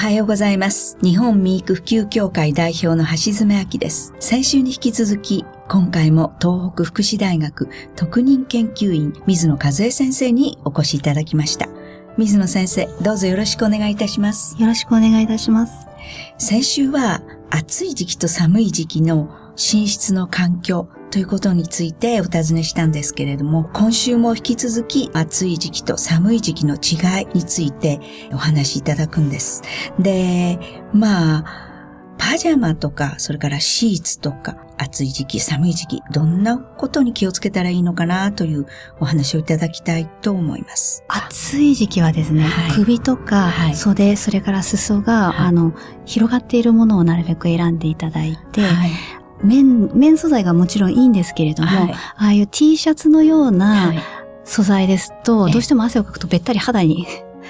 はようございます。日本ミーク普及協会代表の橋爪明です。先週に引き続き、今回も東北福祉大学特任研究員水野和恵先生にお越しいただきました。水野先生、どうぞよろしくお願いいたします。よろしくお願いいたします。先週は暑い時期と寒い時期の寝室の環境ということについてお尋ねしたんですけれども、今週も引き続き暑い時期と寒い時期の違いについてお話しいただくんです。で、まあ、パジャマとか、それからシーツとか、暑い時期、寒い時期、どんなことに気をつけたらいいのかなというお話をいただきたいと思います。暑い時期はですね、はい首とかはい袖、それから裾が、はいあの、広がっているものをなるべく選んでいただいて、はい。綿、綿素材がもちろんいいんですけれども、はいああいう T シャツのようなはい素材ですと、ええどうしても汗をかくとべったり肌に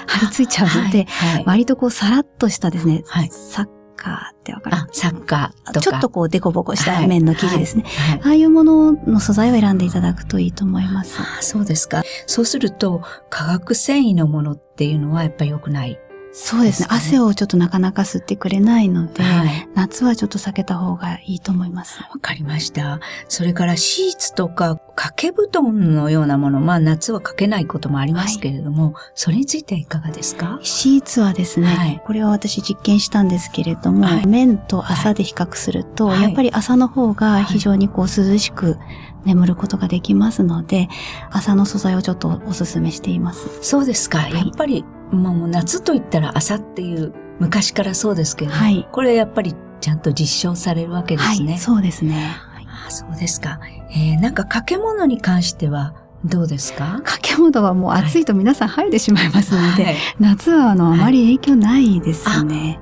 張り付いちゃうので、はいはい割とこうさらっとしたですね、はいサッカーってわかる？あ、サッカーとか。ちょっとこうデコボコしはいた綿の生地ですね。はい。ああいうものの素材を選んでいただくといいと思います。そうですか。そうすると、化学繊維のものっていうのはやっぱり良くない？そうですね。汗をちょっとなかなか吸ってくれないので、はい。夏はちょっと避けた方がいいと思います。わかりました。それからシーツとか掛け布団のようなもの、まあ夏はかけないこともありますけれども、それについてはいかがですか？シーツはですね、はいこれは私実験したんですけれども、はい綿と朝で比較すると、はいやっぱり朝の方が非常にこう涼しく眠ることができますので、朝の素材をちょっとお勧めしています。そうですか。いやっぱり、もう夏と言ったら朝っていう昔からそうですけれども、はいこれやっぱりちゃんと実証されるわけですね。はい、そうですね。ああそうですか。えー、なんか掛け物に関してはどうですか？掛け物はもう暑いと皆さん入ってしまいますので、はい夏はあの、あまり影響ないですね。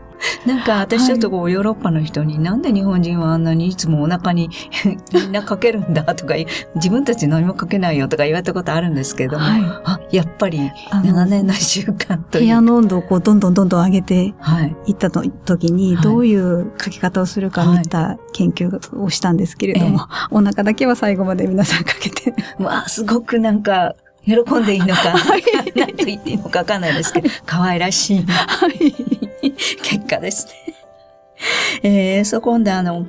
なんか私ちょっとこうヨーロッパの人に、なんで日本人はあんなにいつもお腹に みんなかけるんだとか自分たち何もかけないよとか言われたことあるんですけれども、はい。あやっぱり長年の習慣という。部屋の温度をこうどんどんどんどん上げてはい。いったと時にはい。どういう書き方をするか見た研究をしたんですけれども、お腹だけは最後まで皆さんかけて。まあ、すごくなんか、喜んでいいのか、何と言っていいのかわかんないですけど、可愛らしい。はい。結果ですね。えー、そこんであの、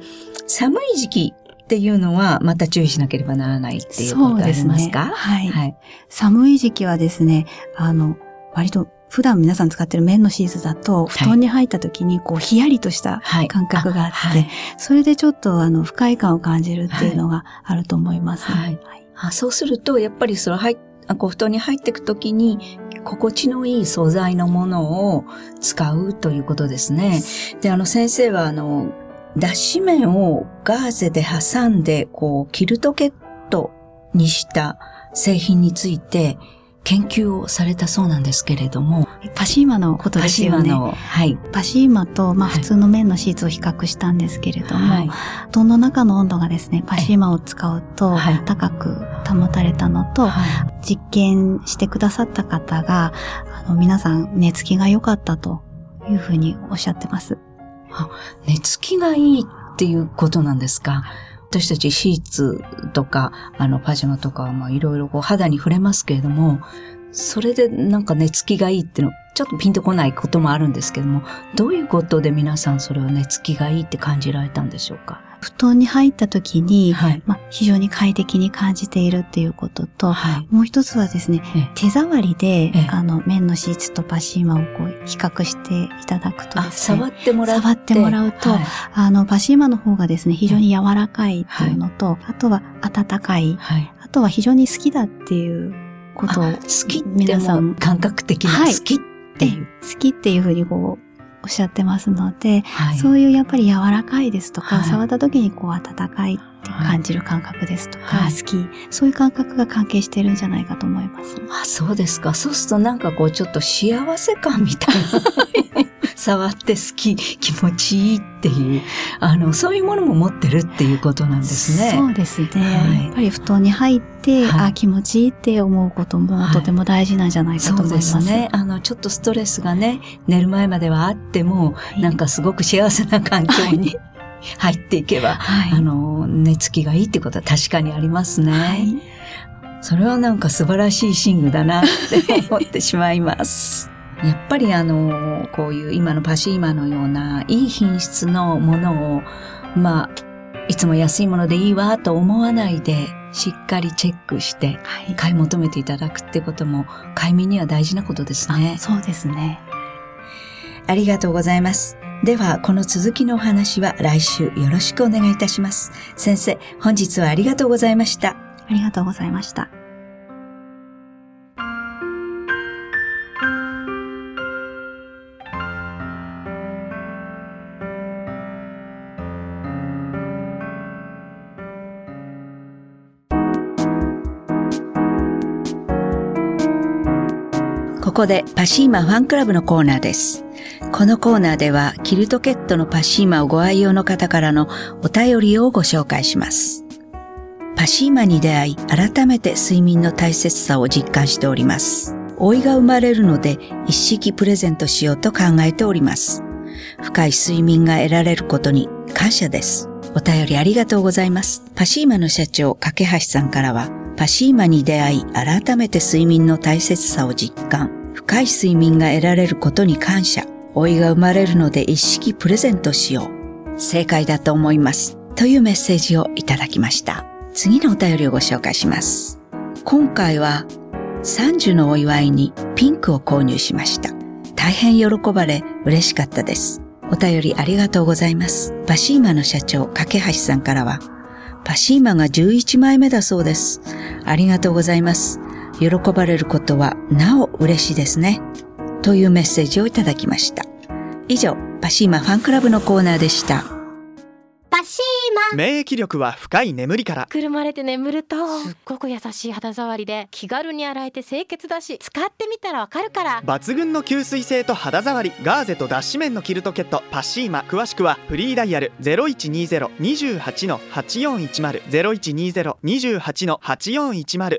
寒い時期っていうのはまた注意しなければならないっていうことありますか？はい、はい。寒い時期はですね、あの、割と普段皆さん使ってる綿のシーツだと、布団に入った時にこうヒヤリとしたはい。感覚があって、はい。それでちょっとあの不快感を感じるっていうのがあると思います。はいあそうすると、やっぱりその入っあこう布団に入っていくときに、心地のいい素材のものを使うということですね。で、あの先生は、あの、脱脂面をガーゼで挟んで、こう、キルトケットにした製品について研究をされたそうなんですけれども、パシーマのことパですよね。シマの、はい。パシーマと、まあ、はい普通の綿のシーツを比較したんですけれども、はい布団の中の温度がですね、パシーマを使うとはい高く保たれたのと、はい実験してくださった方が、あの皆さん寝つきが良かったというふうにおっしゃってます。寝つきがいいっていうことなんですか？私たちシーツとか、あの、パジャマとか、まあ、いろいろこう肌に触れますけれども、それでなんか寝つきがいいっていうの、ちょっとピンとこないこともあるんですけども、どういうことで皆さんそれを寝つきがいいって感じられたんでしょうか？布団に入った時に、はい。まあ、非常に快適に感じているっていうことと、はい。もう一つはですね、ええ手触りでええ、あの、綿のシーツとパシーマをこう、比較していただくとあ、ですね、触ってもらって。触ってもらうとはい。あの、パシーマの方がですね、非常に柔らかいっていうのと、あとは温かい、はい。あとは非常に好きだっていうことをあ、好き皆さん感覚的なはい好きっていう。好きっていうふうにこう、おっしゃってますので、はい。そういうやっぱり柔らかいですとか、はい触った時にこう温かいって感じる感覚ですとか、はい好き、そういう感覚が関係してるんじゃないかと思います。あ、そうですか。そうするとなんかこうちょっと幸せ感みたいな。触って好き、気持ちいいっていう、あの、そういうものも持ってるっていうことなんですね。そうですね。はいやっぱり布団に入って、はいあ、気持ちいいって思うこともはいとても大事なんじゃないかとそうで思います。すね。あの、ちょっとストレスがね、寝る前まではあっても、はいなんかすごく幸せな環境に 入っていけば、はい。あの、寝つきがいいってことは確かにありますね。はい。それはなんか素晴らしい寝具だなって思ってしまいます。やっぱりあの、こういう今のパシーマのようないい品質のものを、まあ、いつも安いものでいいわと思わないで、しっかりチェックして、はい。買い求めていただくってことも、買い身には大事なことですねあ。そうですね。ありがとうございます。では、この続きのお話は来週よろしくお願いいたします。先生、本日はありがとうございました。ありがとうございました。ここでパシーマファンクラブのコーナーです。このコーナーではキルトケットのパシーマをご愛用の方からのお便りをご紹介します。パシーマに出会い、改めて睡眠の大切さを実感しております。老いが生まれるので一式プレゼントしようと考えております。深い睡眠が得られることに感謝です。お便りありがとうございます。パシーマの社長、架橋さんからは、パシーマに出会い、改めて睡眠の大切さを実感。深い睡眠が得られることに感謝。老いが生まれるので一式プレゼントしよう。正解だと思います。というメッセージをいただきました。次のお便りをご紹介します。今回は30のお祝いにピンクを購入しました。大変喜ばれ嬉しかったです。お便りありがとうございます。パシーマの社長、架橋さんからは、パシーマが11枚目だそうです。ありがとうございます。喜ばれることはなお嬉しいですね。というメッセージをいただきました。以上、パシーマファンクラブのコーナーでした。パシーマ免疫力は深い眠りからくるまれて眠るとすっごく優しい肌触りで気軽に洗えて清潔だし使ってみたらわかるから抜群の吸水性と肌触りガーゼと脱脂綿のキルトケットパッシーマ詳しくはフリーダイヤル0120-28-8410 0120-28-8410